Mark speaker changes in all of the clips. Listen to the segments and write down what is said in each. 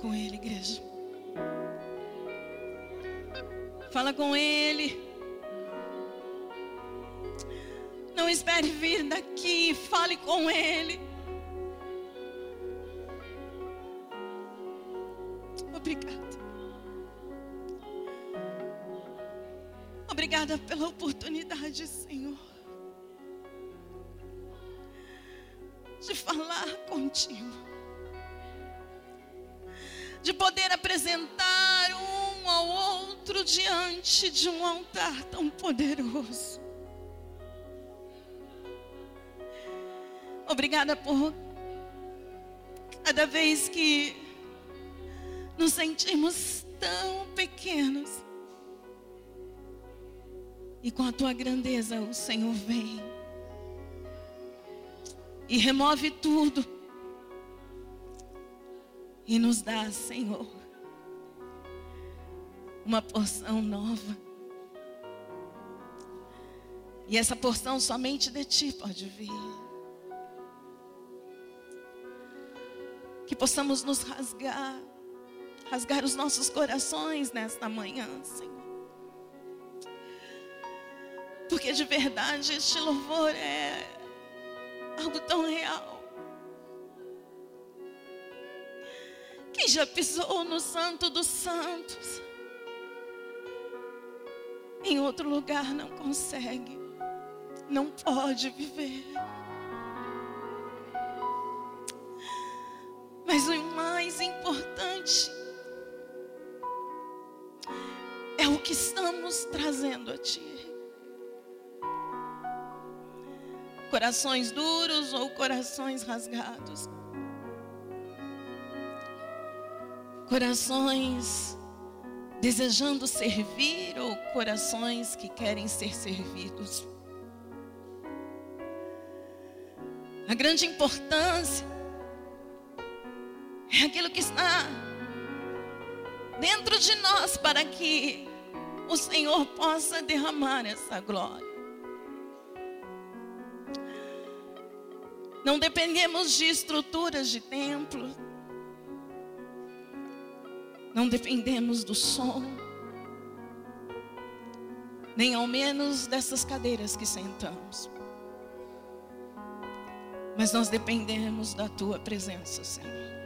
Speaker 1: Com Ele, igreja. Fala com Ele. Não espere vir daqui. Fale com Ele. Obrigada por cada vez que nos sentimos tão pequenos. E com a tua grandeza o Senhor vem e remove tudo e nos dá, Senhor, uma porção nova. E essa porção somente de Ti pode vir. Possamos nos rasgar, rasgar os nossos corações nesta manhã, Senhor. Porque de verdade este louvor é algo tão real. Quem já pisou no Santo dos Santos? Em outro lugar não consegue, não pode viver. Mas o mais importante é o que estamos trazendo a Ti. Corações duros ou corações rasgados. Corações desejando servir ou corações que querem ser servidos. A grande importância é aquilo que está dentro de nós para que o Senhor possa derramar essa glória. Não dependemos de estruturas de templo. Não dependemos do som, nem ao menos dessas cadeiras que sentamos. Mas nós dependemos da tua presença, Senhor.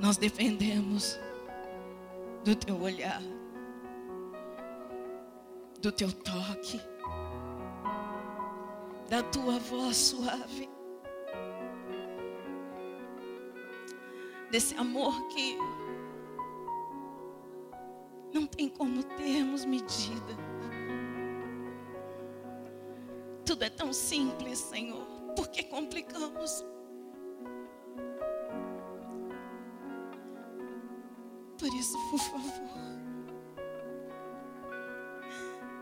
Speaker 1: Nós dependemos do teu olhar, do teu toque, da tua voz suave. desse amor que não tem como termos medida. Tudo é tão simples, Senhor. Por que complicamos? Por isso, por favor,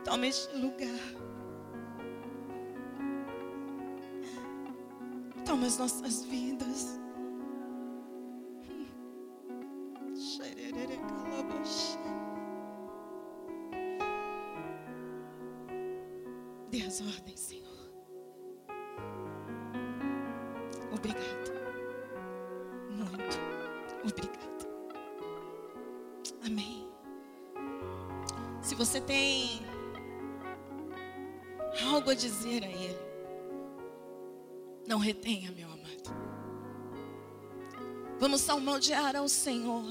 Speaker 1: tome este lugar. Toma as nossas vidas. Algo a dizer a Ele, não retenha, meu amado. Vamos salmodiar ao Senhor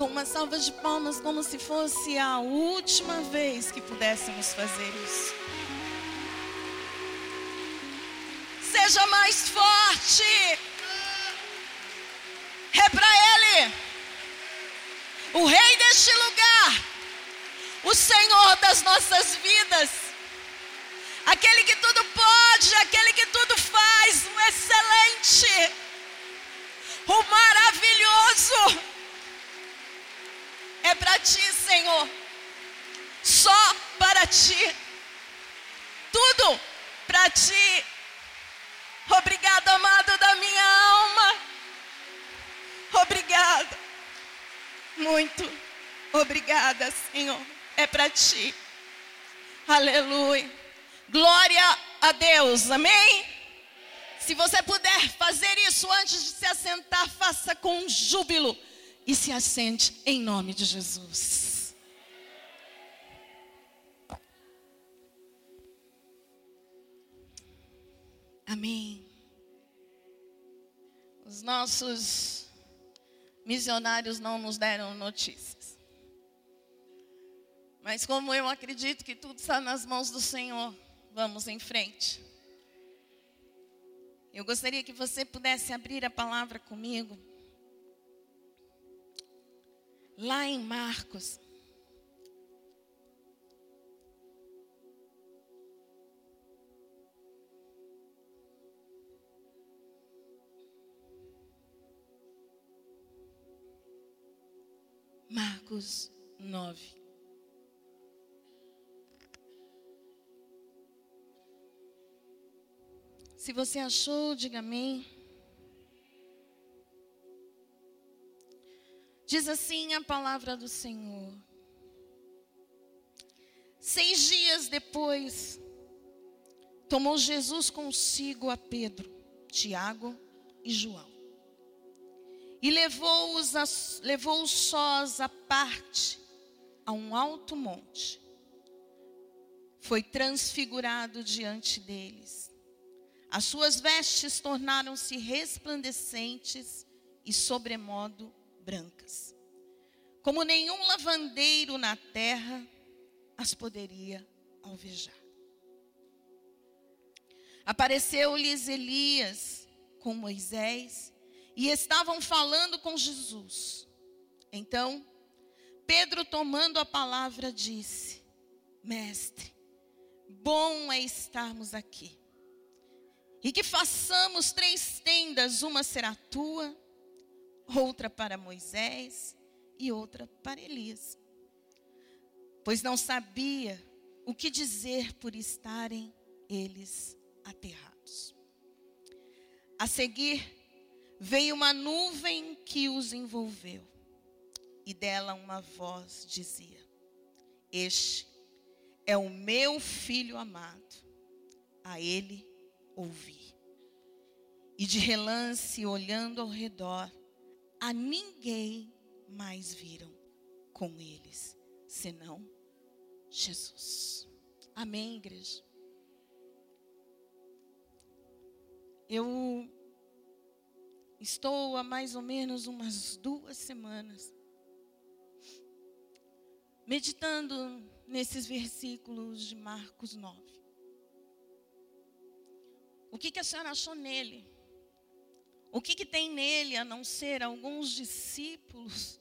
Speaker 1: com uma salva de palmas, como se fosse a última vez que pudéssemos fazer isso. Seja mais forte. É para Ele, o Rei deste lugar, o Senhor das nossas vidas, aquele que tudo pode, aquele que tudo faz, o excelente, o maravilhoso é para ti, Senhor. Só para ti. Tudo para ti. Obrigado, amado da minha alma. Obrigada. Muito obrigada, Senhor. É para ti. Aleluia. Glória a Deus. Amém? Se você puder fazer isso antes de se assentar, faça com júbilo e se assente em nome de Jesus. Amém. Os nossos missionários não nos deram notícias. Mas como eu acredito que tudo está nas mãos do Senhor, vamos em frente. Eu gostaria que você pudesse abrir a palavra comigo. Lá em Marcos. Marcos 9. Se você achou, diga amém. Diz assim a palavra do Senhor. Seis dias depois, tomou Jesus consigo a Pedro, Tiago e João. E levou-os levou sós à parte, a um alto monte. Foi transfigurado diante deles as suas vestes tornaram-se resplandecentes e sobremodo brancas. Como nenhum lavandeiro na terra as poderia alvejar. Apareceu-lhes Elias com Moisés e estavam falando com Jesus. Então, Pedro, tomando a palavra, disse: Mestre, bom é estarmos aqui. E que façamos três tendas: uma será tua, outra para Moisés e outra para Elias. Pois não sabia o que dizer por estarem eles aterrados. A seguir, veio uma nuvem que os envolveu, e dela uma voz dizia: Este é o meu filho amado, a ele ouvir. E de relance, olhando ao redor, a ninguém mais viram com eles, senão Jesus. Amém, igreja? Eu estou há mais ou menos umas duas semanas meditando nesses versículos de Marcos 9. O que, que a senhora achou nele? O que, que tem nele a não ser alguns discípulos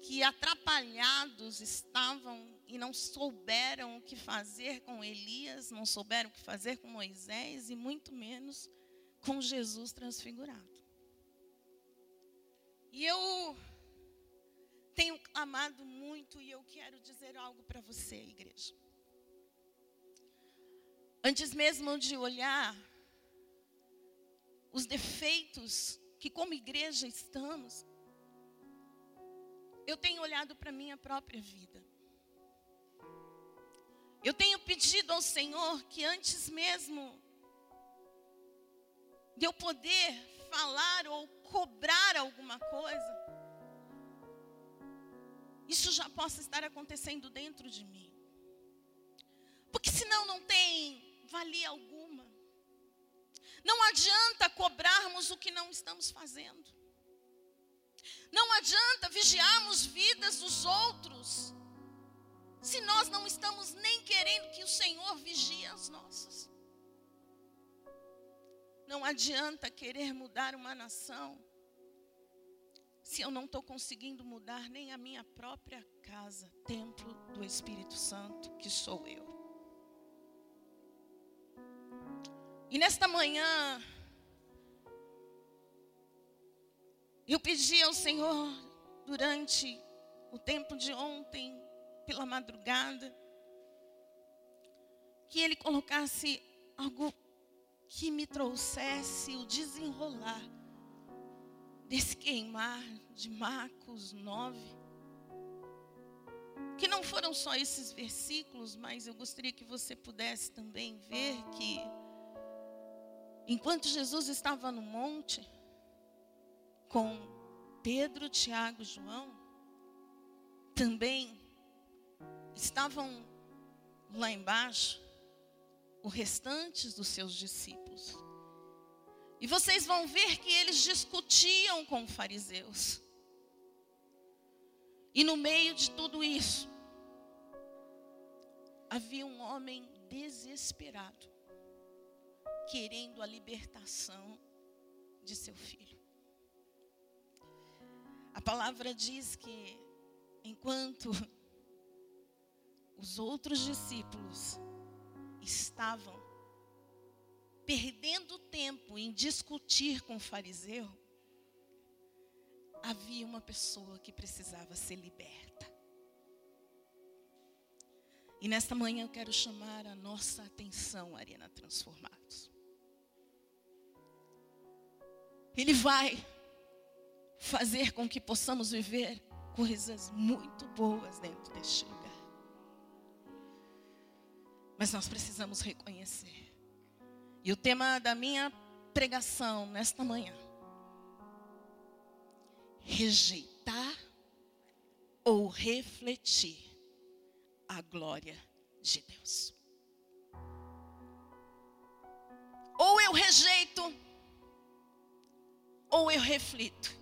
Speaker 1: que atrapalhados estavam e não souberam o que fazer com Elias, não souberam o que fazer com Moisés e muito menos com Jesus transfigurado. E eu tenho clamado muito e eu quero dizer algo para você, igreja. Antes mesmo de olhar os defeitos que, como igreja, estamos, eu tenho olhado para a minha própria vida. Eu tenho pedido ao Senhor que antes mesmo de eu poder falar ou cobrar alguma coisa, isso já possa estar acontecendo dentro de mim. Porque senão não tem valia alguma. Não adianta cobrarmos o que não estamos fazendo. Não adianta vigiarmos vidas dos outros, se nós não estamos nem querendo que o Senhor vigie as nossas. Não adianta querer mudar uma nação, se eu não estou conseguindo mudar nem a minha própria casa, templo do Espírito Santo, que sou eu. E nesta manhã, eu pedi ao Senhor, durante o tempo de ontem, pela madrugada, que Ele colocasse algo que me trouxesse o desenrolar desse queimar de Marcos 9. Que não foram só esses versículos, mas eu gostaria que você pudesse também ver que Enquanto Jesus estava no monte, com Pedro, Tiago e João, também estavam lá embaixo o restante dos seus discípulos. E vocês vão ver que eles discutiam com os fariseus. E no meio de tudo isso, havia um homem desesperado, querendo a libertação de seu filho. A palavra diz que enquanto os outros discípulos estavam perdendo tempo em discutir com o fariseu, havia uma pessoa que precisava ser liberta. E nesta manhã eu quero chamar a nossa atenção, Arena Transformados. Ele vai fazer com que possamos viver coisas muito boas dentro deste lugar. Mas nós precisamos reconhecer. E o tema da minha pregação nesta manhã: rejeitar ou refletir a glória de Deus. Ou eu rejeito, ou eu reflito.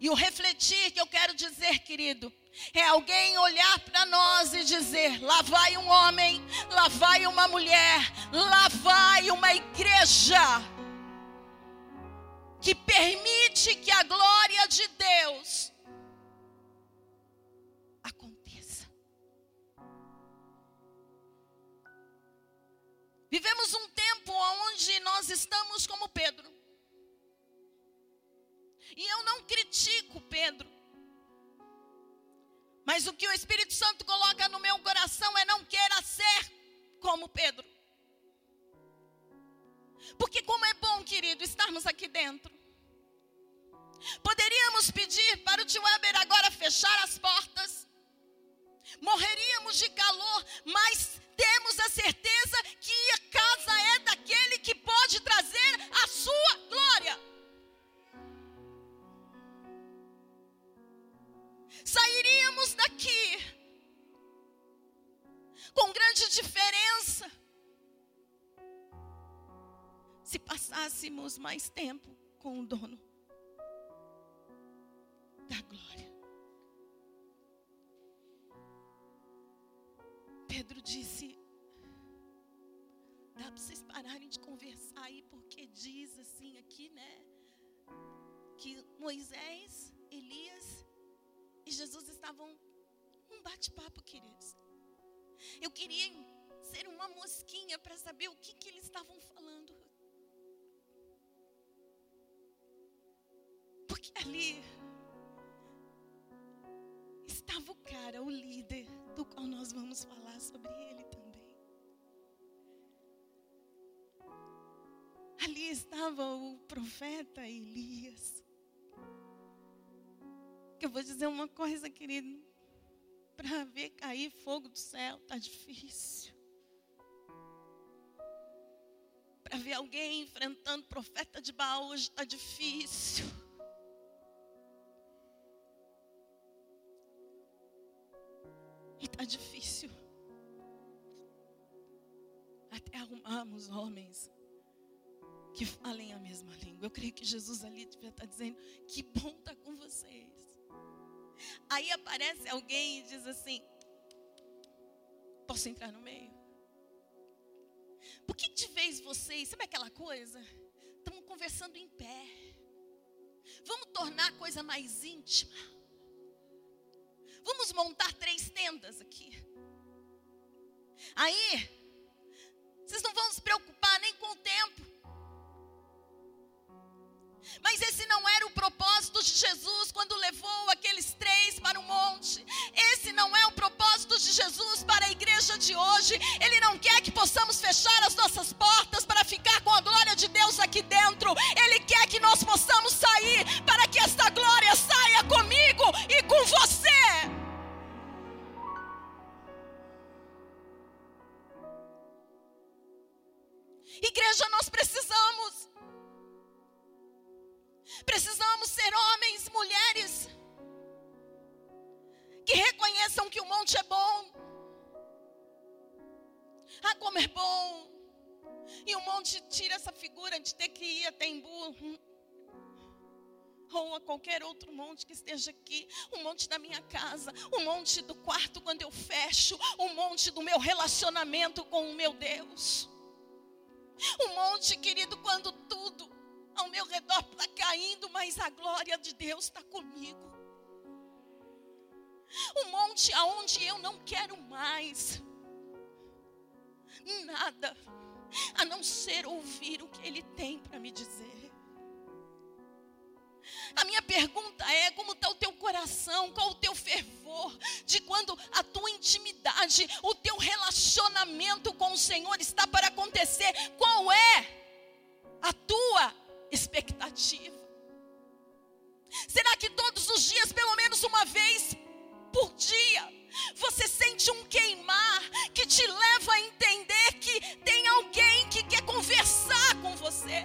Speaker 1: E o refletir que eu quero dizer, querido, é alguém olhar para nós e dizer: lá vai um homem, lá vai uma mulher, lá vai uma igreja que permite que a glória de Deus aconteça. Vivemos um tempo onde nós estamos como Pedro. E eu não critico Pedro. Mas o que o Espírito Santo coloca no meu coração é não queira ser como Pedro. Porque como é bom, querido, estarmos aqui dentro. Poderíamos pedir para o tio Weber agora fechar as portas. Morreríamos de calor, mas temos a certeza que a casa é daquele que pode trazer a sua glória. Sairíamos daqui com grande diferença se passássemos mais tempo com o dono da glória. Pedro disse: dá para vocês pararem de conversar aí, porque diz assim aqui, né? Que Moisés, Elias e Jesus estavam um bate-papo, queridos. Eu queria ser uma mosquinha para saber o que, que eles estavam falando. Porque ali estava o cara, o líder, do qual nós vamos falar sobre ele também. Ali estava o profeta Elias eu vou dizer uma coisa, querido. Para ver cair fogo do céu, está difícil. Para ver alguém enfrentando profeta de Baal hoje está difícil. E está difícil. Até arrumarmos homens que falem a mesma língua. Eu creio que Jesus ali devia estar dizendo: Que bom estar tá com vocês. Aí aparece alguém e diz assim: Posso entrar no meio? Por que de vez vocês, sabe aquela coisa? Estamos conversando em pé. Vamos tornar a coisa mais íntima. Vamos montar três tendas aqui. Aí, vocês não vão se preocupar nem com o tempo. Mas esse não era o propósito de Jesus quando levou aqueles três para o monte. Esse não é o propósito de Jesus para a igreja de hoje. Ele não quer que possamos fechar as nossas portas monte é bom. Ah, como é bom. E o monte tira essa figura de ter que ir até Embu ou a qualquer outro monte que esteja aqui, o monte da minha casa, o monte do quarto quando eu fecho, o monte do meu relacionamento com o meu Deus. O monte, querido, quando tudo ao meu redor está caindo, mas a glória de Deus está comigo. O monte aonde eu não quero mais nada a não ser ouvir o que Ele tem para me dizer. A minha pergunta é: como está o teu coração? Qual o teu fervor? De quando a tua intimidade, o teu relacionamento com o Senhor está para acontecer? Qual é a tua expectativa? Será que todos os dias, pelo menos uma vez por dia, você sente um queimar que te leva a entender que tem alguém que quer conversar com você?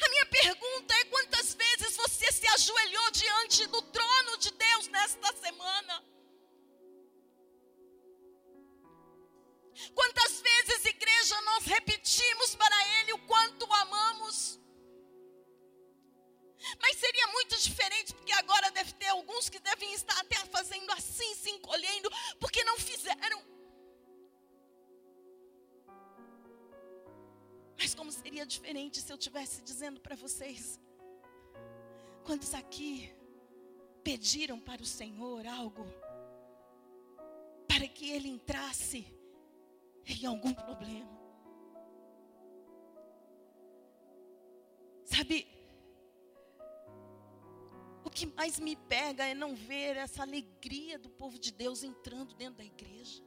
Speaker 1: A minha pergunta é: quantas vezes você se ajoelhou diante do trono de Deus nesta semana? Quantas vezes, igreja, nós repetimos para Ele o quanto o amamos? Mas seria muito diferente, porque agora deve ter alguns que devem estar até fazendo assim, se encolhendo, porque não fizeram. Mas como seria diferente se eu tivesse dizendo para vocês? Quantos aqui pediram para o Senhor algo para que ele entrasse em algum problema? Que mais me pega é não ver essa alegria do povo de Deus entrando dentro da igreja.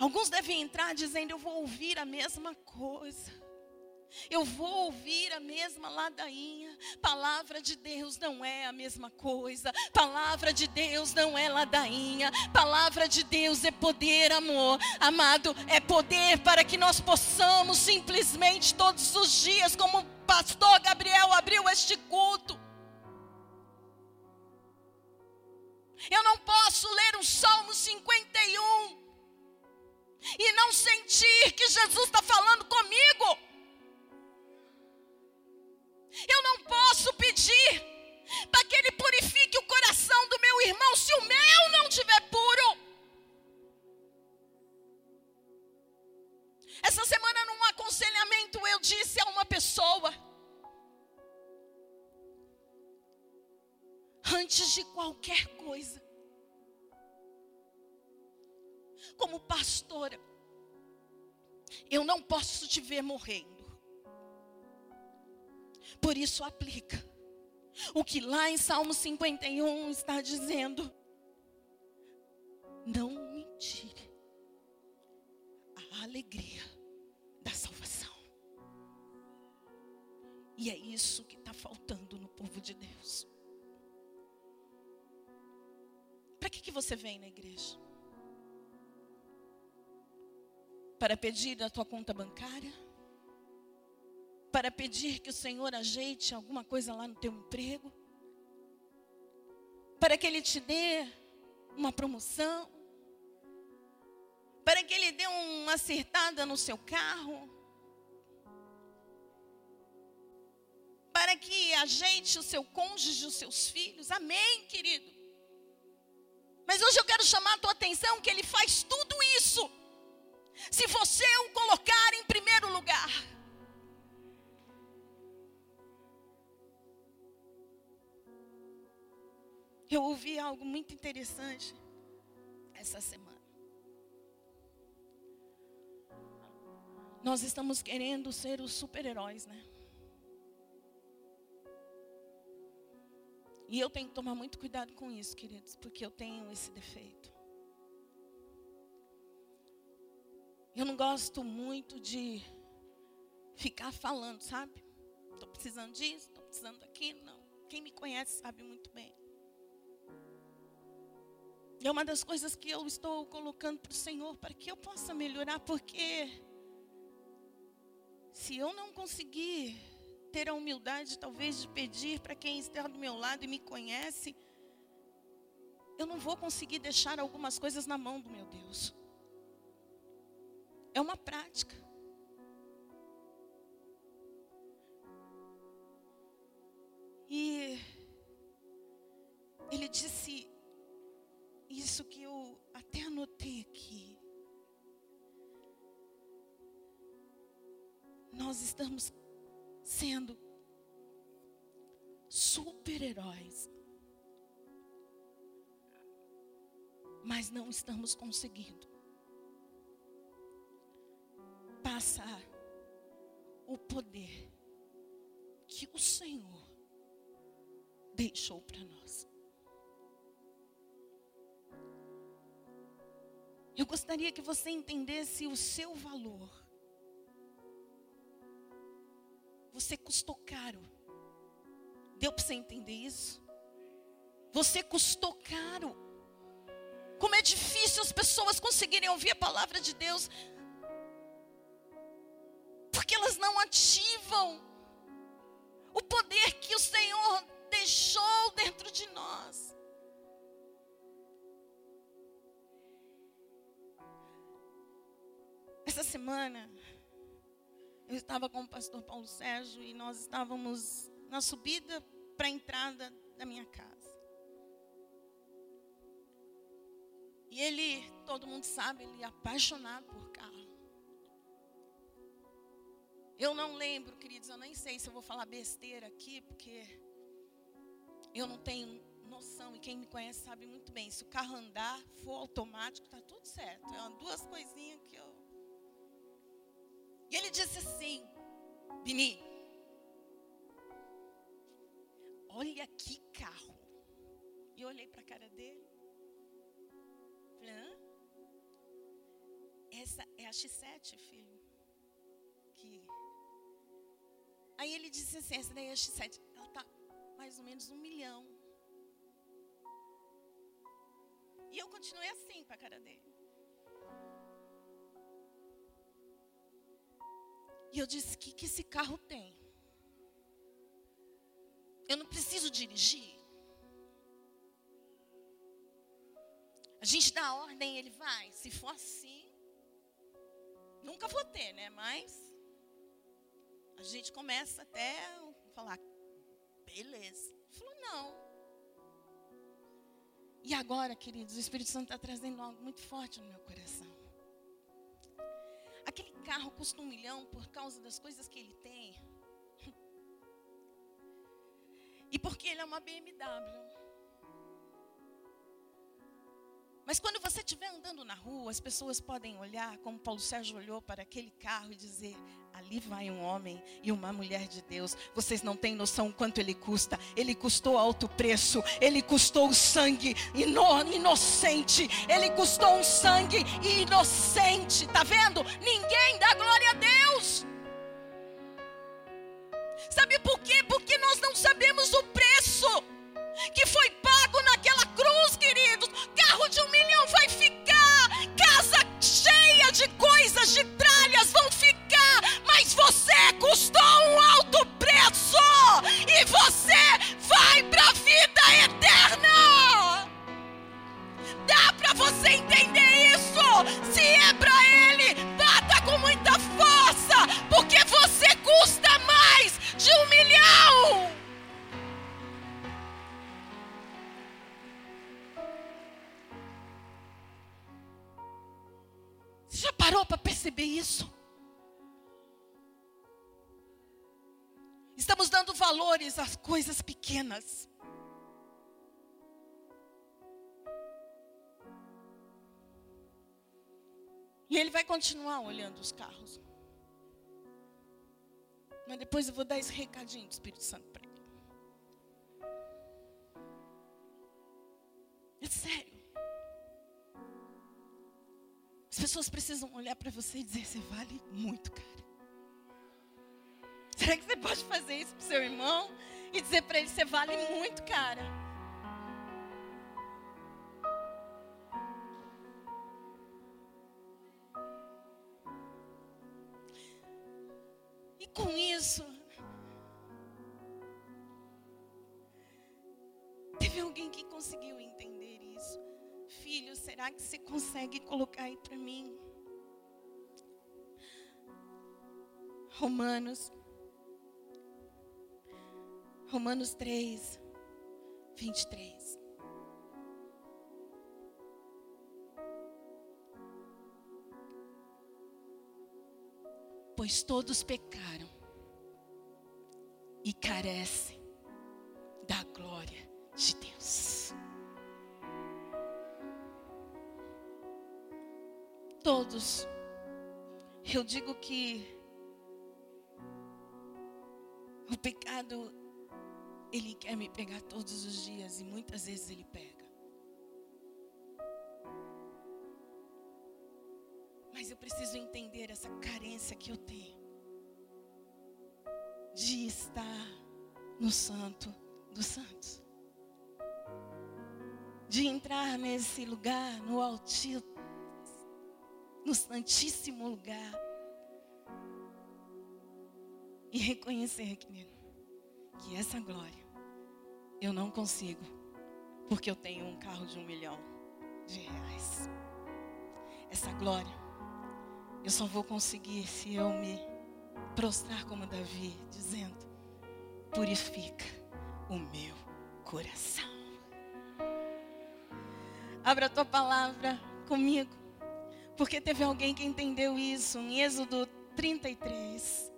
Speaker 1: Alguns devem entrar dizendo: Eu vou ouvir a mesma coisa. Eu vou ouvir a mesma ladainha. Palavra de Deus não é a mesma coisa. Palavra de Deus não é ladainha. Palavra de Deus é poder, amor. Amado, é poder para que nós possamos simplesmente todos os dias, como pastor Gabriel abriu este culto. Eu não posso ler o Salmo 51 e não sentir que Jesus está falando comigo. Eu não posso pedir para que Ele purifique o coração do meu irmão se o meu não estiver puro. Essa semana, num aconselhamento, eu disse a uma pessoa: antes de qualquer coisa, como pastora, eu não posso te ver morrendo. Por isso aplica o que lá em Salmo 51 está dizendo. Não me tire a alegria E é isso que está faltando no povo de Deus. Para que, que você vem na igreja? para pedir a tua conta bancária, para pedir que o Senhor ajeite alguma coisa lá no teu emprego, para que Ele te dê uma promoção, para que Ele dê uma acertada no seu carro, que ajeite o seu cônjuge, os seus filhos. Amém, querido. Mas hoje eu quero chamar a tua atenção que Ele faz tudo isso se você o colocar em primeiro lugar. Eu ouvi algo muito interessante essa semana. Nós estamos querendo ser os super-heróis, né? E eu tenho que tomar muito cuidado com isso, queridos, porque eu tenho esse defeito. Eu não gosto muito de ficar falando, sabe? Estou precisando disso, estou precisando daquilo. Não. Quem me conhece sabe muito bem. É uma das coisas que eu estou colocando para o Senhor para que eu possa melhorar, porque se eu não conseguir ter a humildade, talvez, de pedir para quem está do meu lado e me conhece, eu não vou conseguir deixar algumas coisas na mão do meu Deus. É uma prática. E ele disse isso que eu até anotei aqui. Nós estamos sendo super-heróis. Mas não estamos conseguindo passar o poder que o Senhor deixou para nós. Eu gostaria que você entendesse o seu valor. Você custou caro. Deu para você entender isso? Você custou caro. Como é difícil as pessoas conseguirem ouvir a palavra de Deus, porque elas não ativam o poder que o Senhor deixou dentro de nós. Essa semana, eu estava com o pastor Paulo Sérgio e nós estávamos na subida para a entrada da minha casa. E ele, todo mundo sabe, ele é apaixonado por carro. Eu não lembro, queridos, eu nem sei se eu vou falar besteira aqui, porque eu não tenho noção, e quem me conhece sabe muito bem. Se o carro andar, for automático, está tudo certo. É uma, duas coisinhas que eu e ele disse assim: Bini, olha que carro. E eu olhei para a cara dele. Falei, Hã? Essa é a X7, filho. Que... Aí ele disse assim: essa daí é a X7. Ela está mais ou menos um milhão. E eu continuei assim para a cara dele. E eu disse: O que, que esse carro tem? Eu não preciso dirigir. A gente dá ordem, ele vai. Se for assim, nunca vou ter, né? Mas a gente começa até falar, beleza. Ele falou, não. E agora, queridos, o Espírito Santo está trazendo algo muito forte no meu coração. Aquele carro custa um milhão por causa das coisas que ele tem. E porque ele é uma BMW. Mas quando você estiver andando na rua, as pessoas podem olhar, como Paulo Sérgio olhou para aquele carro e dizer: ali vai um homem e uma mulher de Deus. Vocês não têm noção quanto ele custa. Ele custou alto preço, ele custou o sangue ino inocente, ele custou um sangue inocente. Tá vendo? Ninguém dá glória a Deus. Sabe por isso? Estamos dando valores às coisas pequenas. E ele vai continuar olhando os carros. Mas depois eu vou dar esse recadinho do Espírito Santo para ele. É sério. As pessoas precisam olhar para você e dizer: você vale muito, cara. Será que você pode fazer isso para seu irmão e dizer para ele: você vale muito, cara? Que você consegue colocar aí para mim? Romanos. Romanos 3, 23. pois todos pecaram e carecem da glória de Deus. Todos. Eu digo que o pecado ele quer me pegar todos os dias e muitas vezes ele pega. Mas eu preciso entender essa carência que eu tenho de estar no Santo dos Santos. De entrar nesse lugar, no altíssimo, no Santíssimo lugar. E reconhecer, querido, que essa glória eu não consigo, porque eu tenho um carro de um milhão de reais. Essa glória eu só vou conseguir se eu me prostrar como Davi, dizendo: purifica o meu coração. Abra a tua palavra comigo, porque teve alguém que entendeu isso em Êxodo 33.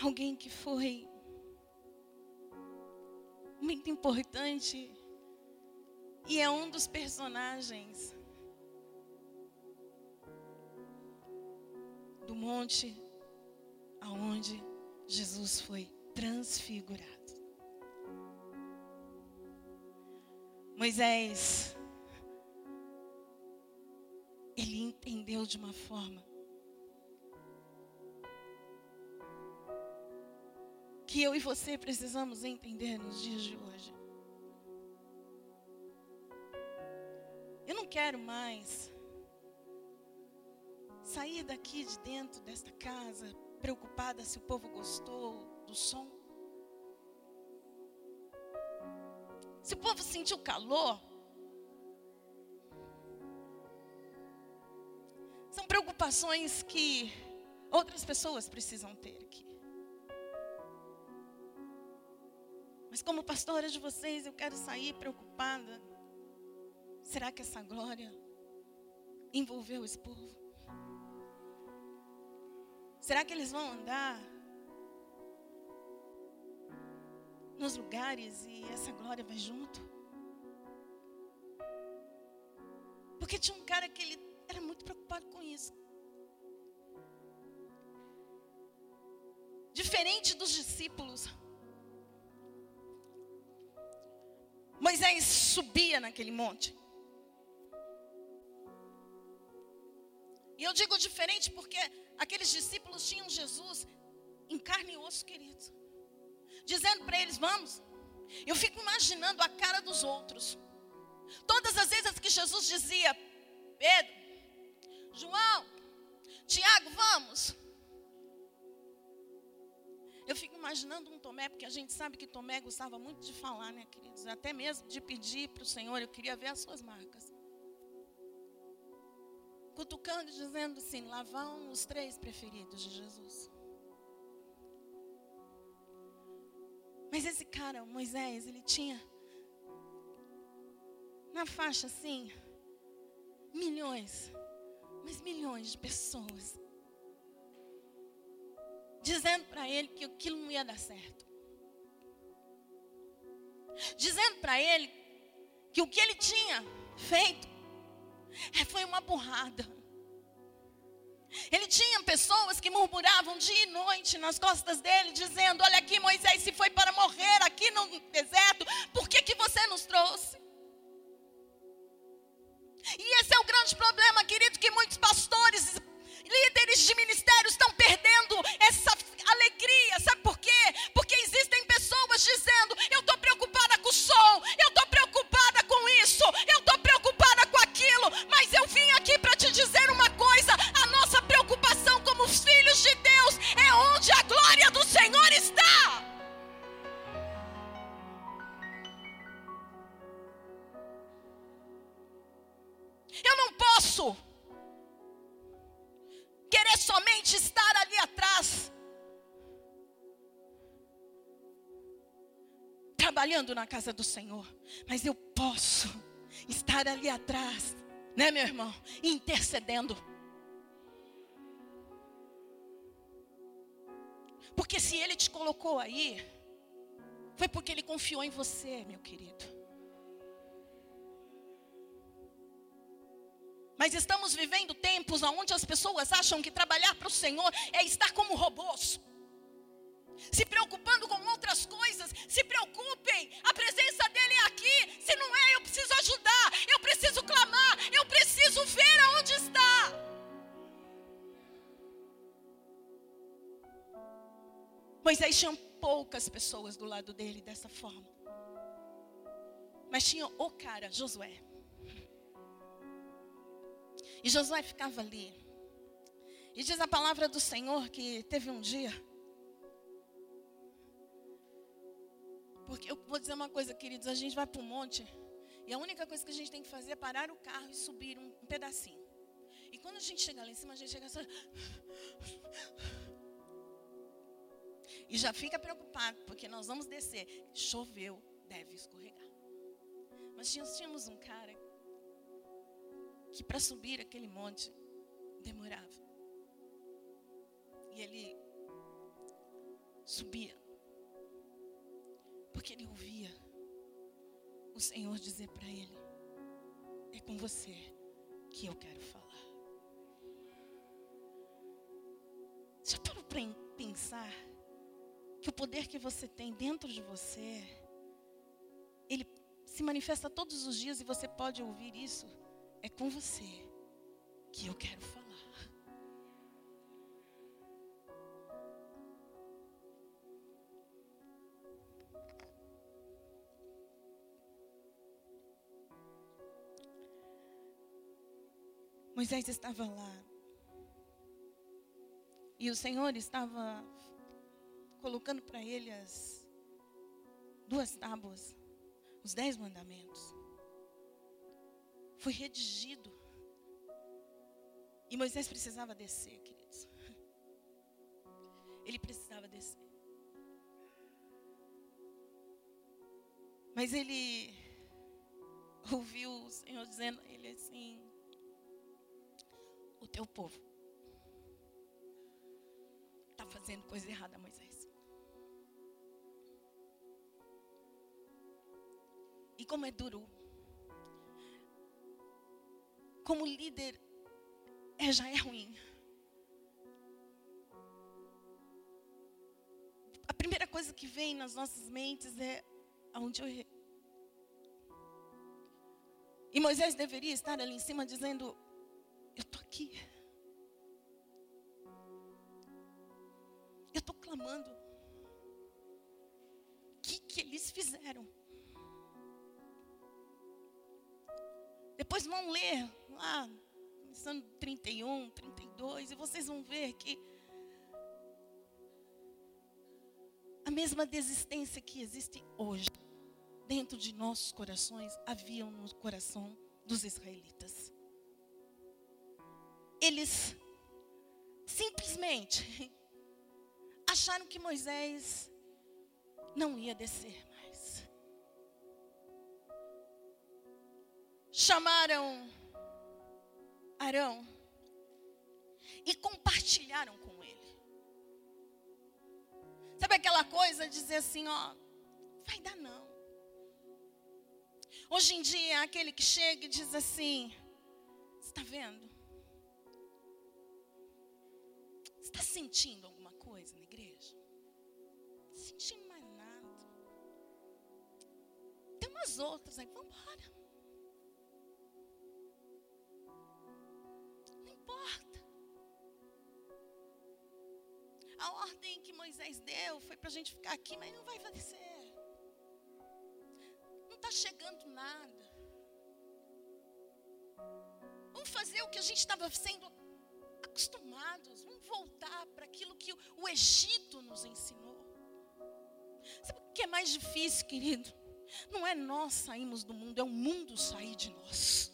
Speaker 1: alguém que foi muito importante e é um dos personagens monte aonde Jesus foi transfigurado. Moisés, ele entendeu de uma forma que eu e você precisamos entender nos dias de hoje. Eu não quero mais sair daqui de dentro desta casa preocupada se o povo gostou do som. Se o povo sentiu calor. São preocupações que outras pessoas precisam ter aqui. Mas como pastora de vocês, eu quero sair preocupada. Será que essa glória envolveu esse povo? Será que eles vão andar nos lugares e essa glória vai junto? Porque tinha um cara que ele era muito preocupado com isso. Diferente dos discípulos. Moisés subia naquele monte. E eu digo diferente porque aqueles discípulos tinham Jesus em carne e osso, querido. Dizendo para eles: Vamos. Eu fico imaginando a cara dos outros. Todas as vezes que Jesus dizia: Pedro, João, Tiago, vamos. Eu fico imaginando um Tomé, porque a gente sabe que Tomé gostava muito de falar, né, queridos? Até mesmo de pedir para o Senhor, eu queria ver as suas marcas. Cutucando e dizendo assim: lá vão os três preferidos de Jesus. Mas esse cara, Moisés, ele tinha na faixa assim, milhões, mas milhões de pessoas dizendo para ele que aquilo não ia dar certo. Dizendo para ele que o que ele tinha feito foi uma burrada. Ele tinha pessoas que murmuravam dia e noite nas costas dele, dizendo: Olha aqui, Moisés, se foi para morrer aqui no deserto, por que, que você nos trouxe? E esse é o grande problema, querido, que muitos pastores líderes de ministério estão perdendo trabalhando na casa do Senhor, mas eu posso estar ali atrás, né, meu irmão, intercedendo. Porque se ele te colocou aí, foi porque ele confiou em você, meu querido. Mas estamos vivendo tempos onde as pessoas acham que trabalhar para o Senhor é estar como robôs. Se preocupando com outras coisas, se preocupem. A presença dele é aqui. Se não é, eu preciso ajudar, eu preciso clamar, eu preciso ver aonde está. Moisés tinha poucas pessoas do lado dele dessa forma. Mas tinha o cara, Josué. E Josué ficava ali. E diz a palavra do Senhor que teve um dia. Porque eu vou dizer uma coisa, queridos, a gente vai para o monte. E a única coisa que a gente tem que fazer é parar o carro e subir um, um pedacinho. E quando a gente chega lá em cima, a gente chega assim. E já fica preocupado, porque nós vamos descer. Choveu, deve escorregar. Mas tínhamos um cara que para subir aquele monte demorava. E ele subia. Porque ele ouvia o Senhor dizer para ele: É com você que eu quero falar. Já parou para pensar que o poder que você tem dentro de você, ele se manifesta todos os dias e você pode ouvir isso é com você que eu quero falar. Moisés estava lá. E o Senhor estava colocando para ele as duas tábuas, os dez mandamentos foi redigido. E Moisés precisava descer, queridos. Ele precisava descer. Mas ele ouviu o Senhor dizendo a ele assim: O teu povo está fazendo coisa errada, Moisés. E como é duro como líder é, já é ruim. A primeira coisa que vem nas nossas mentes é aonde eu errei. E Moisés deveria estar ali em cima dizendo: Eu estou aqui. Eu estou clamando. O que, que eles fizeram? Depois vão ler lá, começando 31, 32, e vocês vão ver que a mesma desistência que existe hoje dentro de nossos corações havia no coração dos israelitas. Eles simplesmente acharam que Moisés não ia descer mais. Chamaram Arão e compartilharam com ele. Sabe aquela coisa de dizer assim, ó, vai dar não. Hoje em dia, aquele que chega e diz assim: está vendo? Está sentindo alguma coisa na igreja? Sentindo mais nada. Tem umas outras aí, vamos embora. A ordem que Moisés deu foi para a gente ficar aqui, mas não vai falecer. Não está chegando nada. Vamos fazer o que a gente estava sendo acostumados. Vamos voltar para aquilo que o Egito nos ensinou. Sabe o que é mais difícil, querido? Não é nós sairmos do mundo, é o mundo sair de nós.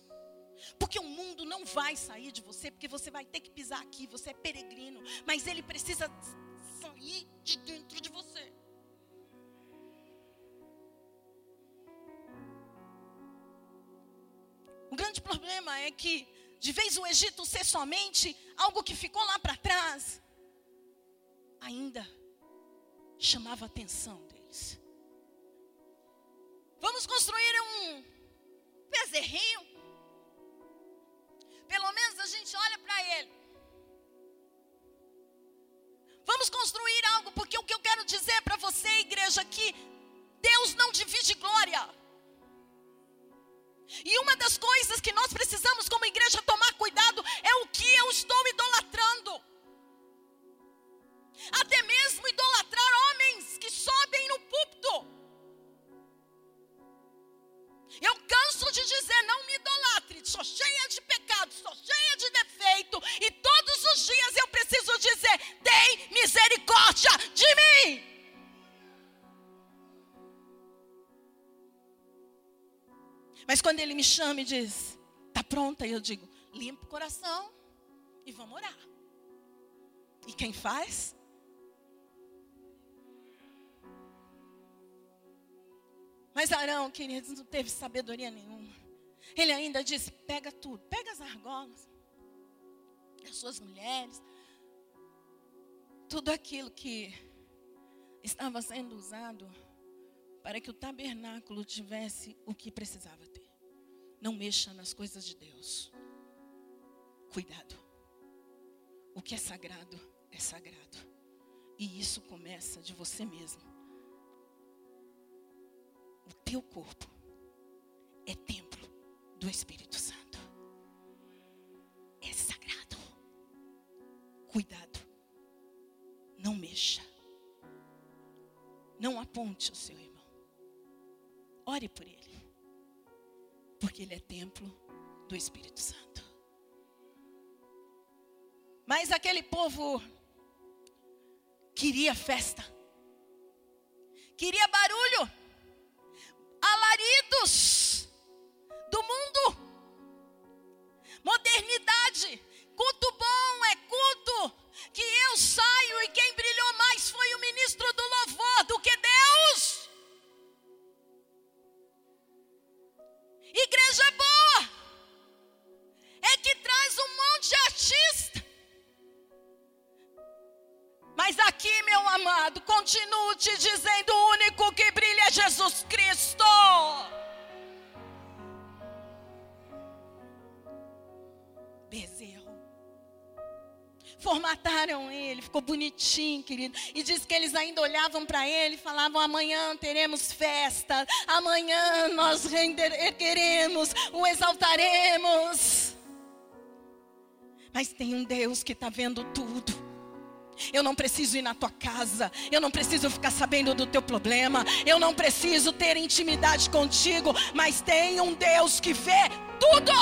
Speaker 1: Porque o mundo não vai sair de você, porque você vai ter que pisar aqui, você é peregrino, mas ele precisa sair de dentro de você. O grande problema é que, de vez o Egito ser somente algo que ficou lá para trás, ainda chamava a atenção deles. Vamos construir um bezerrinho. Pelo menos a gente olha para ele. Vamos construir algo, porque o que eu quero dizer para você, igreja, é que Deus não divide glória. E uma das coisas que nós precisamos, como igreja, tomar cuidado é o que eu estou idolatrando. Até mesmo idolatrar ele me chama e diz, está pronta, eu digo, limpa o coração e vamos orar. E quem faz? Mas Arão, queridos, não teve sabedoria nenhuma. Ele ainda disse: pega tudo, pega as argolas, as suas mulheres, tudo aquilo que estava sendo usado para que o tabernáculo tivesse o que precisava ter. Não mexa nas coisas de Deus. Cuidado. O que é sagrado é sagrado. E isso começa de você mesmo. O teu corpo é templo do Espírito Santo. É sagrado. Cuidado. Não mexa. Não aponte o seu irmão. Ore por ele. Porque ele é templo do Espírito Santo. Mas aquele povo queria festa. Queria barulho. Alaridos do mundo. Modernidade. Culto amado, continuo te dizendo: o único que brilha é Jesus Cristo. Bezerro formataram ele, ficou bonitinho, querido. E diz que eles ainda olhavam para ele e falavam: amanhã teremos festa, amanhã nós queremos, o exaltaremos. Mas tem um Deus que está vendo tudo. Eu não preciso ir na tua casa, eu não preciso ficar sabendo do teu problema, eu não preciso ter intimidade contigo, mas tem um Deus que vê tudo.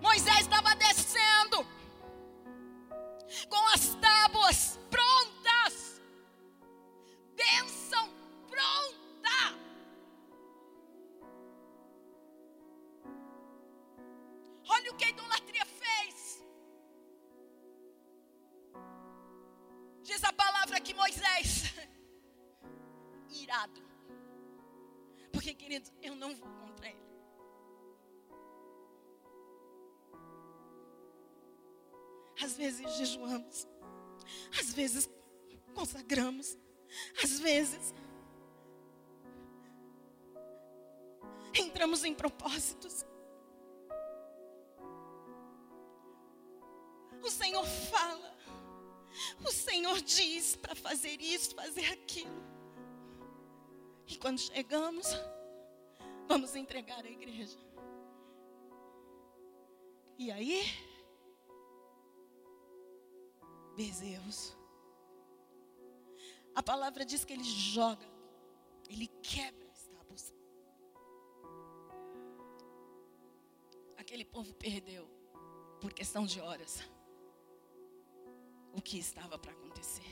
Speaker 1: Moisés estava descendo com as tábuas prontas, bênção pronta. Palavra que Moisés, irado. Porque, querido, eu não vou contra ele. Às vezes jejuamos, às vezes consagramos, às vezes entramos em propósitos. O Senhor fala, o Senhor diz para fazer isso, fazer aquilo. E quando chegamos, vamos entregar a igreja. E aí, bezerros. A palavra diz que ele joga, ele quebra as tábuas. Aquele povo perdeu, por questão de horas, o que estava para acontecer.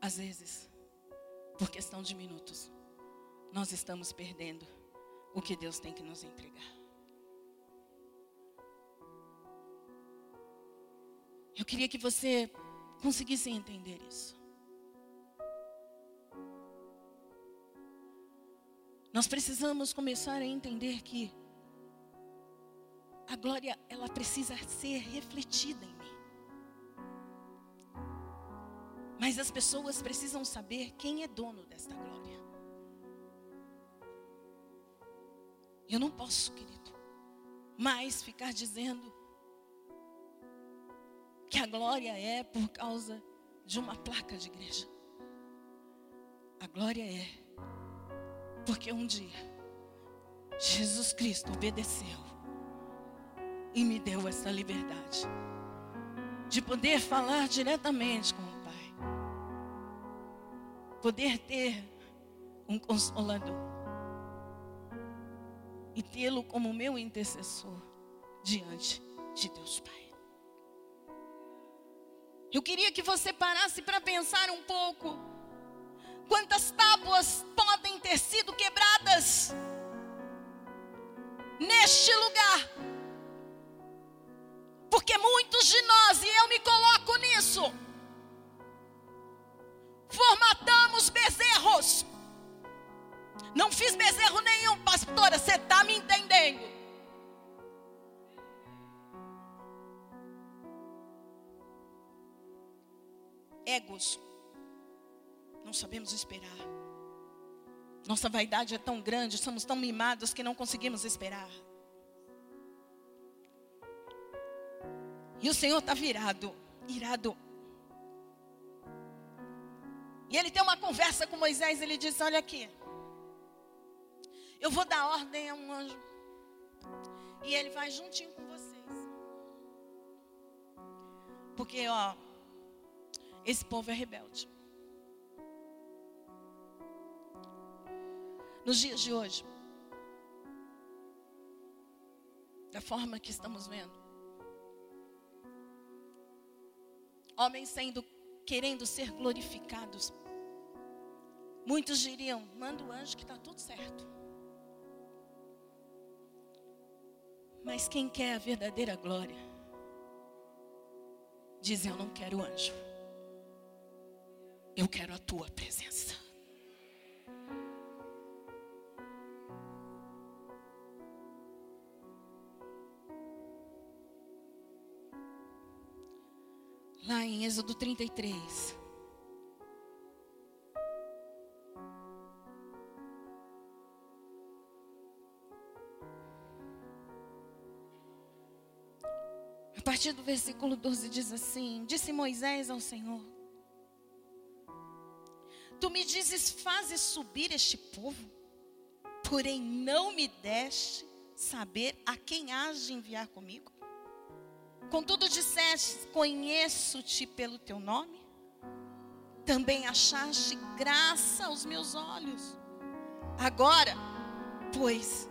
Speaker 1: Às vezes, por questão de minutos, nós estamos perdendo o que Deus tem que nos entregar. Eu queria que você conseguisse entender isso. Nós precisamos começar a entender que a glória ela precisa ser refletida em mim. Mas as pessoas precisam saber quem é dono desta glória. Eu não posso, querido, mais ficar dizendo que a glória é por causa de uma placa de igreja. A glória é porque um dia Jesus Cristo obedeceu e me deu essa liberdade de poder falar diretamente com poder ter um consolador e tê-lo como meu intercessor diante de Deus Pai. Eu queria que você parasse para pensar um pouco. Quantas tábuas podem ter sido quebradas neste lugar? Porque muitos de nós, e eu me coloco nisso, formatamos bezerros. Não fiz bezerro nenhum, pastora, você está me entendendo. egos. Não sabemos esperar. Nossa vaidade é tão grande, somos tão mimados que não conseguimos esperar. E o Senhor está virado, irado. E ele tem uma conversa com Moisés, ele diz: Olha aqui, eu vou dar ordem a um anjo, e ele vai juntinho com vocês. Porque, ó, esse povo é rebelde. Nos dias de hoje, da forma que estamos vendo, homens sendo querendo ser glorificados. Muitos diriam: manda o anjo que está tudo certo. Mas quem quer a verdadeira glória, diz: Eu não quero anjo. Eu quero a tua presença. Lá em Êxodo 33. A partir do versículo 12 diz assim: Disse Moisés ao Senhor: Tu me dizes, fazes subir este povo, porém não me deste saber a quem has de enviar comigo. Contudo disseste, conheço-te pelo teu nome. Também achaste graça aos meus olhos. Agora, pois,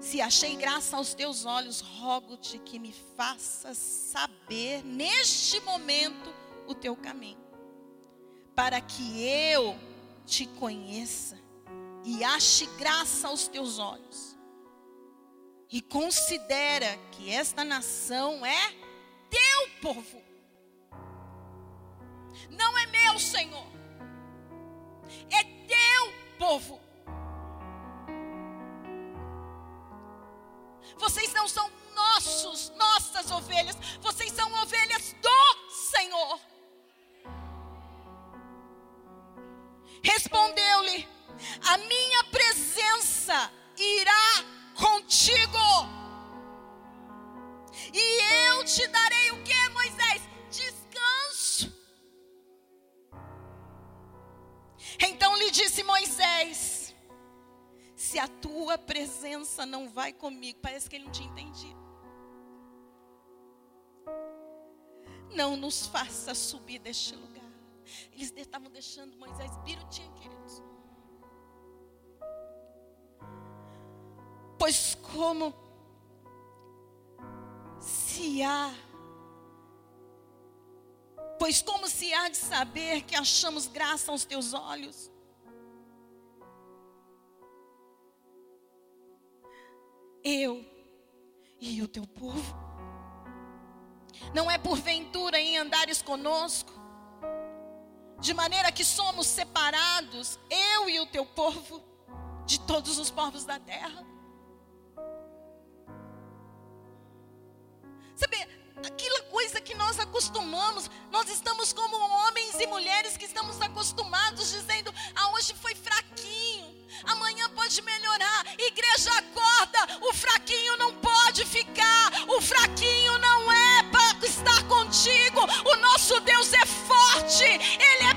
Speaker 1: se achei graça aos teus olhos, rogo-te que me faças saber neste momento o teu caminho para que eu te conheça e ache graça aos teus olhos. E considera que esta nação é teu povo. Não é meu, Senhor. É teu povo. Vocês não são nossos, nossas ovelhas. Vocês são ovelhas do Senhor. Respondeu-lhe: A minha presença irá contigo. E eu te darei o que, Moisés? Descanso. Então lhe disse Moisés: Se a tua presença não vai comigo, parece que ele não tinha entendido. Não nos faça subir deste lugar. Eles estavam deixando Moisés birutinho, queridos. Pois como se há Pois como se há de saber que achamos graça aos teus olhos? eu e o teu povo. Não é porventura em andares conosco, de maneira que somos separados, eu e o teu povo, de todos os povos da terra. Sabe, aquela coisa que nós acostumamos, nós estamos como homens e mulheres que estamos acostumados dizendo: ah, hoje foi fraquinho, amanhã pode melhorar. Igreja acorda, o fraquinho não pode ficar, o fraquinho não é para estar contigo. O nosso Deus é forte, Ele é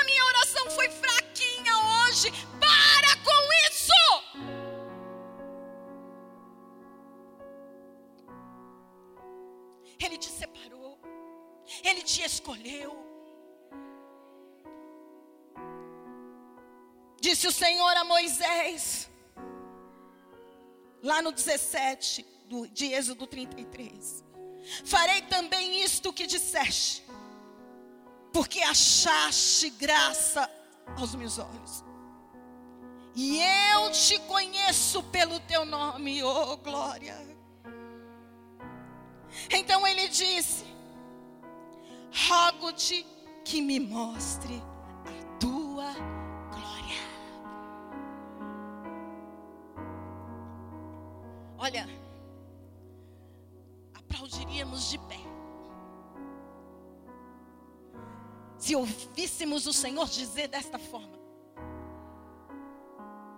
Speaker 1: A minha oração foi fraquinha hoje. Para com isso! Ele te separou. Ele te escolheu. Disse o Senhor a Moisés, lá no 17 do, de Êxodo 33: Farei também isto que disseste porque achaste graça aos meus olhos. E eu te conheço pelo teu nome, oh glória. Então ele disse: Rogo-te que me mostre a tua glória. Olha, aplaudiríamos de pé se ouvíssemos o Senhor dizer desta forma: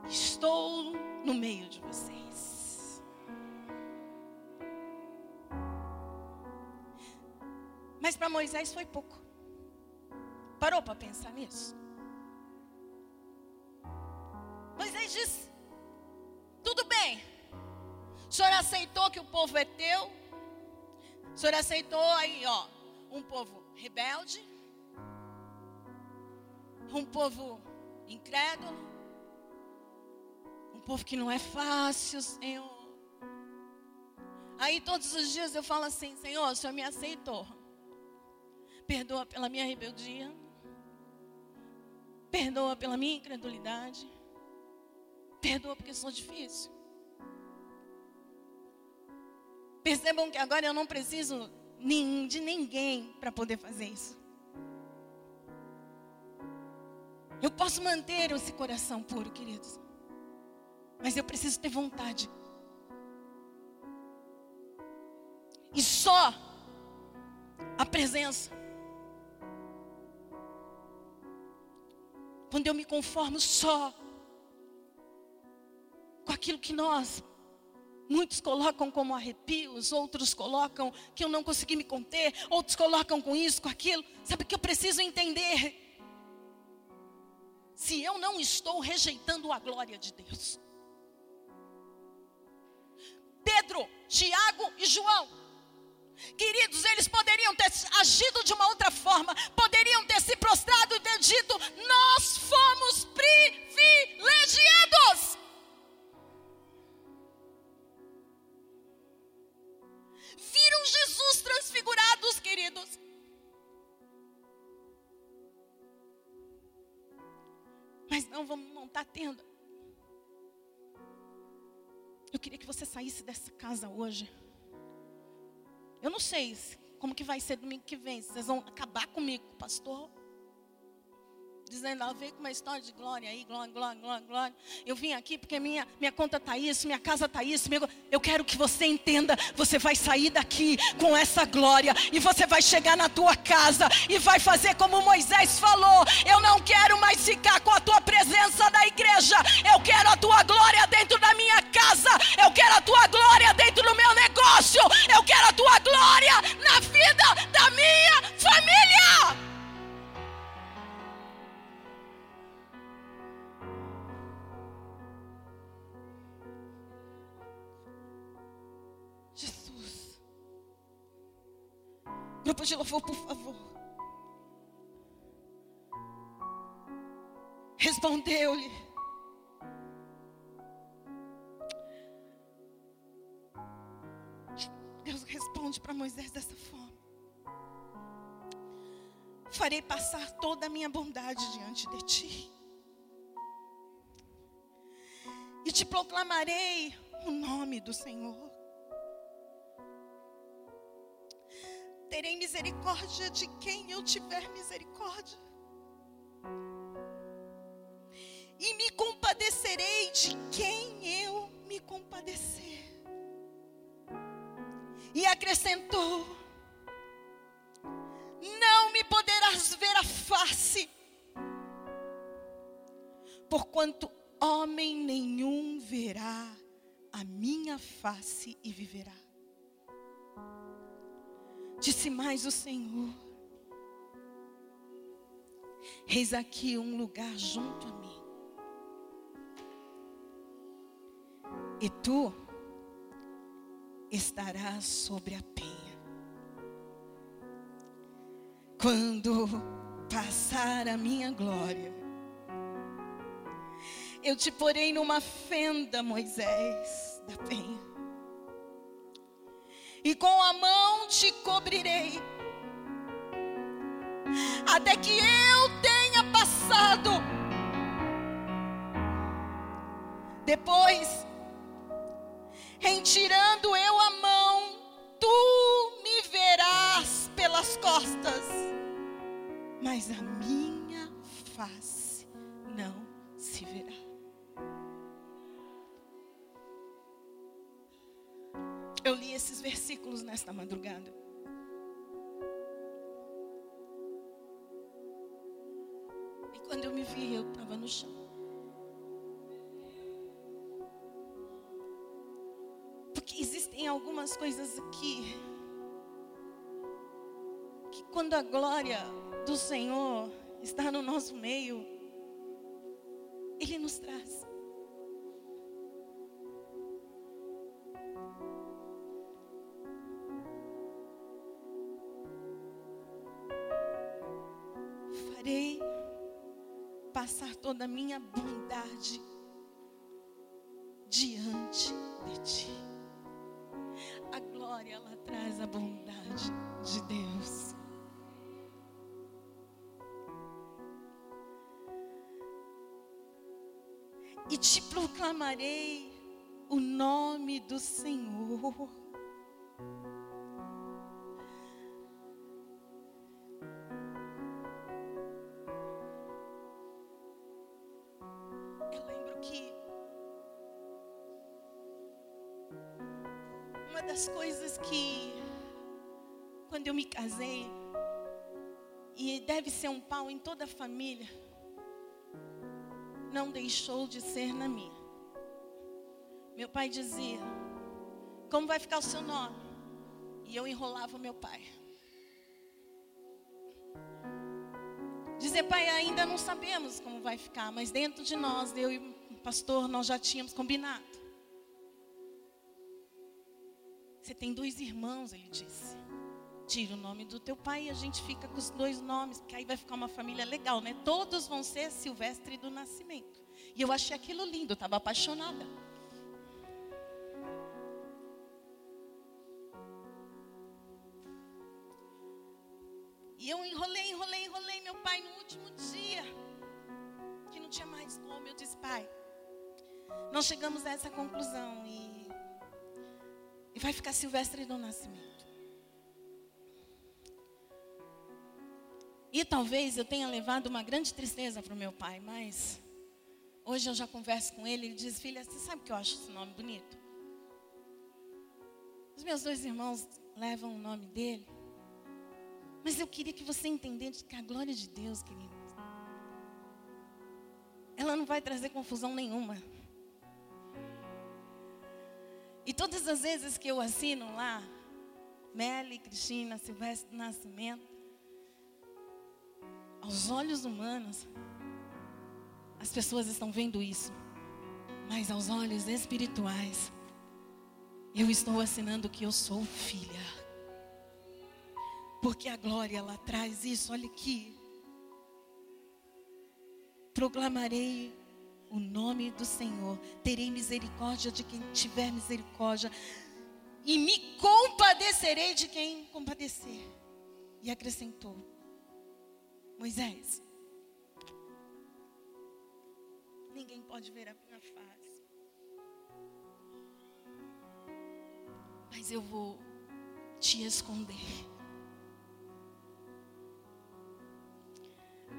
Speaker 1: Estou no meio de vocês. Mas para Moisés foi pouco. Parou para pensar nisso? Moisés disse: Tudo bem. O senhor aceitou que o povo é teu? O senhor aceitou aí, ó, um povo rebelde, um povo incrédulo, um povo que não é fácil, Senhor. Aí todos os dias eu falo assim: Senhor, o Senhor me aceitou. Perdoa pela minha rebeldia. Perdoa pela minha incredulidade. Perdoa porque sou difícil. Percebam que agora eu não preciso de ninguém para poder fazer isso. Eu posso manter esse coração puro, queridos. Mas eu preciso ter vontade. E só a presença. Quando eu me conformo só com aquilo que nós, muitos colocam como arrepios, outros colocam que eu não consegui me conter, outros colocam com isso, com aquilo. Sabe que eu preciso entender? Se eu não estou rejeitando a glória de Deus. Pedro, Tiago e João. Queridos, eles poderiam ter agido de uma outra forma, poderiam ter se prostrado e ter dito: Nós fomos privilegiados. Viram Jesus transfigurados, queridos. Não, vamos montar a tenda. Eu queria que você saísse dessa casa hoje. Eu não sei como que vai ser domingo que vem. Vocês vão acabar comigo, pastor dizendo, ela veio com uma história de glória aí, glória, glória, glória, glória. Eu vim aqui porque minha, minha conta está isso, minha casa está isso. Meu... Eu quero que você entenda, você vai sair daqui com essa glória e você vai chegar na tua casa e vai fazer como Moisés falou. Eu não quero mais ficar com a tua presença na igreja. Eu quero a tua glória dentro da minha casa. Eu quero a tua glória dentro do meu negócio. Eu quero a tua glória na vida da minha família. Grupo de louvor, por favor. Respondeu-lhe. Deus responde para Moisés dessa forma. farei passar toda a minha bondade diante de ti. E te proclamarei o nome do Senhor. Terei misericórdia de quem eu tiver misericórdia. E me compadecerei de quem eu me compadecer. E acrescentou: Não me poderás ver a face, porquanto homem nenhum verá a minha face e viverá. Disse mais o Senhor: Eis aqui um lugar junto a mim. E tu estará sobre a penha. Quando passar a minha glória, eu te porei numa fenda, Moisés, da penha. E com a mão te cobrirei, até que eu tenha passado. Depois Retirando eu a mão, tu me verás pelas costas, mas a minha face não se verá. Esses versículos nesta madrugada. E quando eu me vi, eu estava no chão. existem algumas coisas aqui que quando a glória do Senhor está no nosso meio, Ele nos traz. Passar toda a minha bondade diante de ti glória, ela traz a bondade de Deus. E te proclamarei o nome do Senhor. Em toda a família, não deixou de ser na minha. Meu pai dizia: Como vai ficar o seu nome? E eu enrolava meu pai. Dizer, pai, ainda não sabemos como vai ficar, mas dentro de nós, eu e o pastor, nós já tínhamos combinado. Você tem dois irmãos, ele disse. Tira o nome do teu pai e a gente fica com os dois nomes, porque aí vai ficar uma família legal, né? Todos vão ser Silvestre do Nascimento. E eu achei aquilo lindo, estava apaixonada. E eu enrolei, enrolei, enrolei meu pai no último dia, que não tinha mais como. Eu disse, pai, nós chegamos a essa conclusão e e vai ficar Silvestre do Nascimento. E talvez eu tenha levado uma grande tristeza para o meu pai, mas hoje eu já converso com ele. Ele diz: Filha, você sabe que eu acho esse nome bonito? Os meus dois irmãos levam o nome dele. Mas eu queria que você entendesse que a glória de Deus, querido, ela não vai trazer confusão nenhuma. E todas as vezes que eu assino lá, Meli, Cristina, Silvestre Nascimento, aos olhos humanos, as pessoas estão vendo isso. Mas aos olhos espirituais, eu estou assinando que eu sou filha. Porque a glória ela traz isso, olha aqui. Proclamarei o nome do Senhor. Terei misericórdia de quem tiver misericórdia. E me compadecerei de quem compadecer. E acrescentou: Moisés, ninguém pode ver a minha face, mas eu vou te esconder.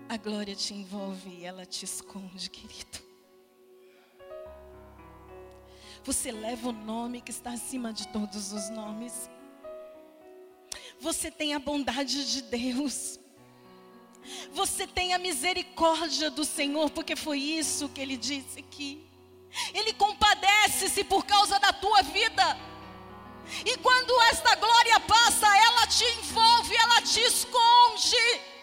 Speaker 1: A glória te envolve e ela te esconde, querido. Você leva o nome que está acima de todos os nomes. Você tem a bondade de Deus. Você tem a misericórdia do Senhor, porque foi isso que ele disse aqui. Ele compadece-se por causa da tua vida. E quando esta glória passa, ela te envolve, ela te esconde.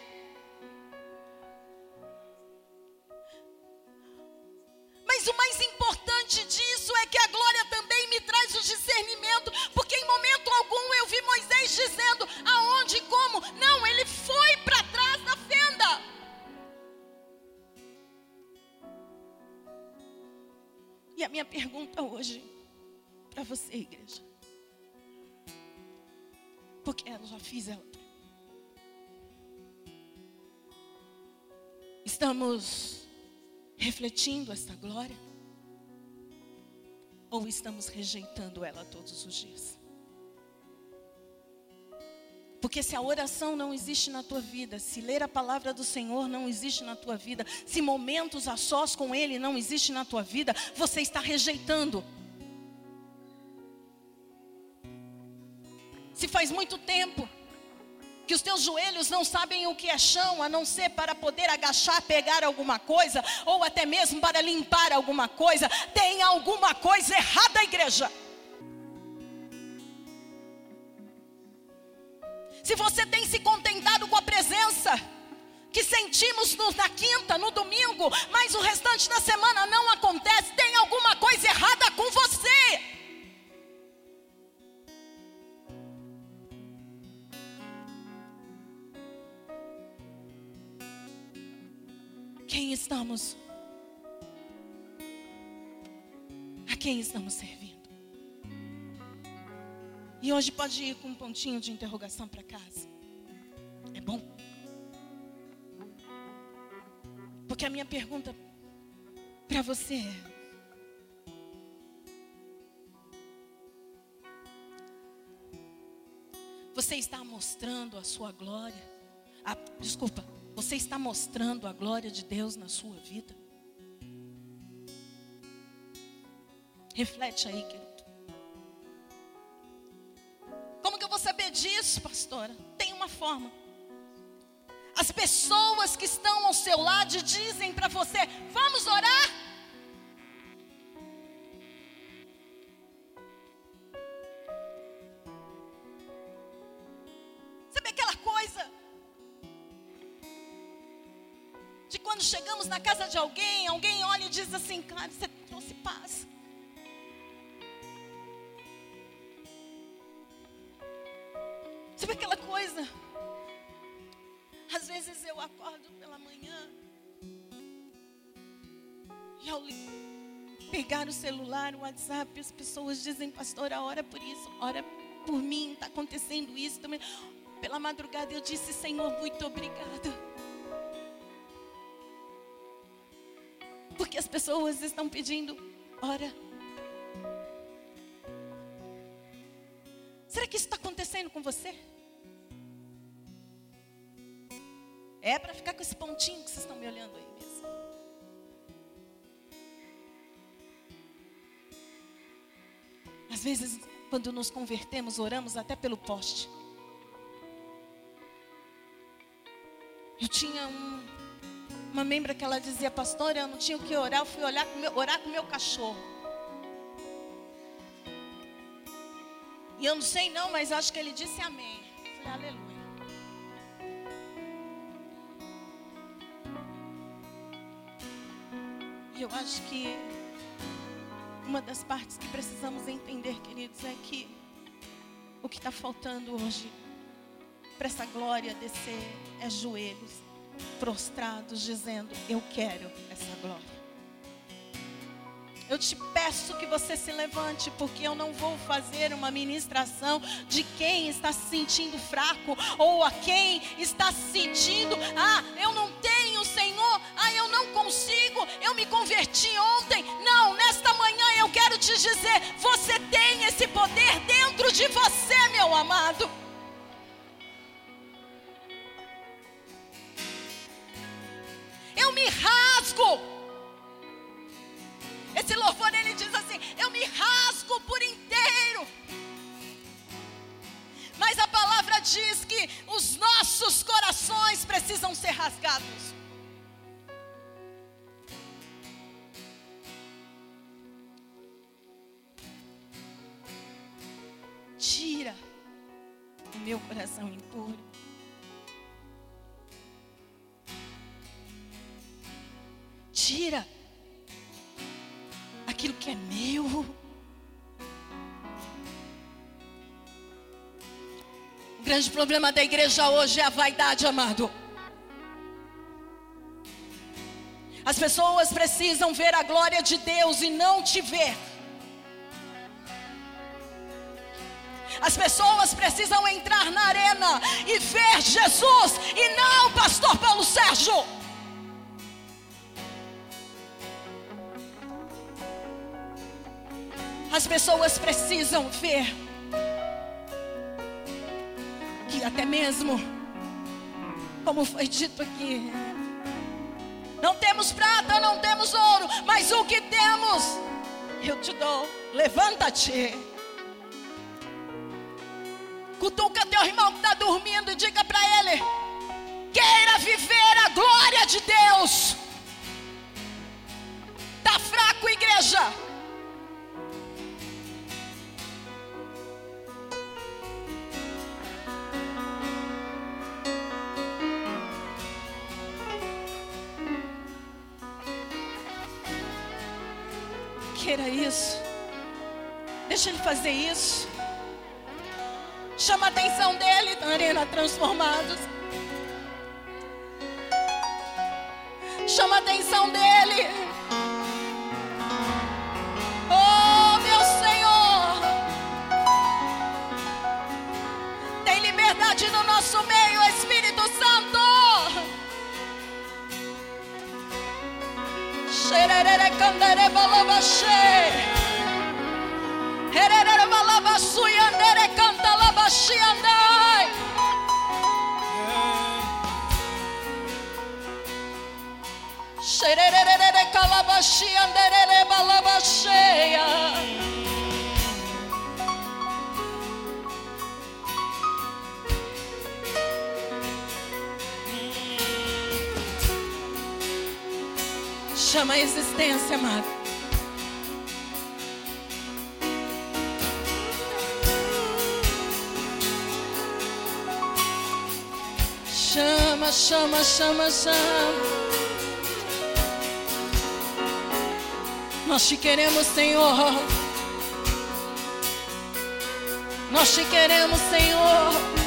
Speaker 1: Minha pergunta hoje para você, igreja. Porque eu já fiz ela. Estamos refletindo esta glória? Ou estamos rejeitando ela todos os dias? Porque se a oração não existe na tua vida, se ler a palavra do Senhor não existe na tua vida, se momentos a sós com Ele não existe na tua vida, você está rejeitando. Se faz muito tempo que os teus joelhos não sabem o que é chão, a não ser para poder agachar, pegar alguma coisa, ou até mesmo para limpar alguma coisa. Tem alguma coisa errada, igreja. Se você tem se contentado com a presença que sentimos no, na quinta, no domingo, mas o restante da semana não acontece, tem alguma coisa errada com você. quem estamos? A quem estamos servindo? E hoje pode ir com um pontinho de interrogação para casa. É bom? Porque a minha pergunta para você é: Você está mostrando a sua glória? A, desculpa, você está mostrando a glória de Deus na sua vida? Reflete aí, querido. Disso, pastora? Tem uma forma. As pessoas que estão ao seu lado dizem para você: vamos orar? chegamos na casa de alguém, alguém olha e diz assim, cara, você trouxe paz. Pegar o celular, o WhatsApp, as pessoas dizem, pastora, ora por isso, ora por mim, está acontecendo isso também. Pela madrugada eu disse, Senhor, muito obrigada. Porque as pessoas estão pedindo, ora. Será que isso está acontecendo com você? É para ficar com esse pontinho que vocês estão me olhando aí mesmo. Às vezes, quando nos convertemos, oramos até pelo poste. Eu tinha um, uma membra que ela dizia, pastor, eu não tinha o que orar, eu fui orar com meu, orar com meu cachorro. E eu não sei não, mas acho que ele disse amém. Eu falei, aleluia. E eu acho que uma das partes que precisamos entender, queridos, é que o que está faltando hoje para essa glória descer é joelhos prostrados, dizendo: Eu quero essa glória. Eu te peço que você se levante, porque eu não vou fazer uma ministração de quem está se sentindo fraco ou a quem está se sentindo, ah, eu não tenho, Senhor, ah, eu não consigo, eu me converti ontem. Não, quero te dizer, você tem esse poder dentro de você, meu amado. Eu me rasgo esse louvor ele diz assim: Eu me rasgo por inteiro. Mas a palavra diz que os nossos corações precisam ser rasgados. Meu coração impuro. Tira aquilo que é meu. O grande problema da igreja hoje é a vaidade, amado. As pessoas precisam ver a glória de Deus e não te ver. As pessoas precisam entrar na arena e ver Jesus e não pastor Paulo Sérgio. As pessoas precisam ver que até mesmo, como foi dito aqui, não temos prata, não temos ouro, mas o que temos, eu te dou. Levanta-te. Cutuca teu irmão que está dormindo e diga para ele: queira viver a glória de Deus. Está fraco, igreja? queira isso. Deixa ele fazer isso. Chama a atenção dele na arena transformados. Chama a atenção dele. Oh, meu Senhor. Tem liberdade no nosso meio, Espírito Santo. Xerere candere. Herere Andere balabaxeia. Chama a existência, amado. Chama, chama, chama, chama. Nós te queremos, Senhor. Nós te queremos, Senhor.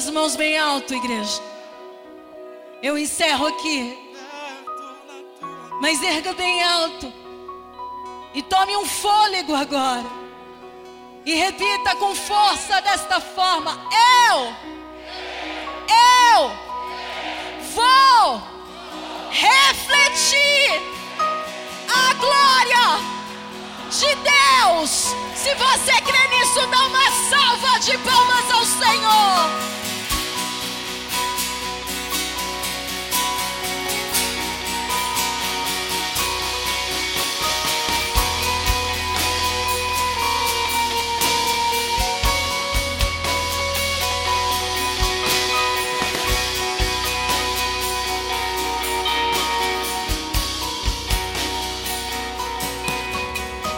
Speaker 1: suas mãos bem alto, igreja. Eu encerro aqui. Mas erga bem alto. E tome um fôlego agora. E repita com força desta forma: Eu, eu vou refletir a glória de Deus. Se você crê nisso, dá uma salva de palmas ao Senhor.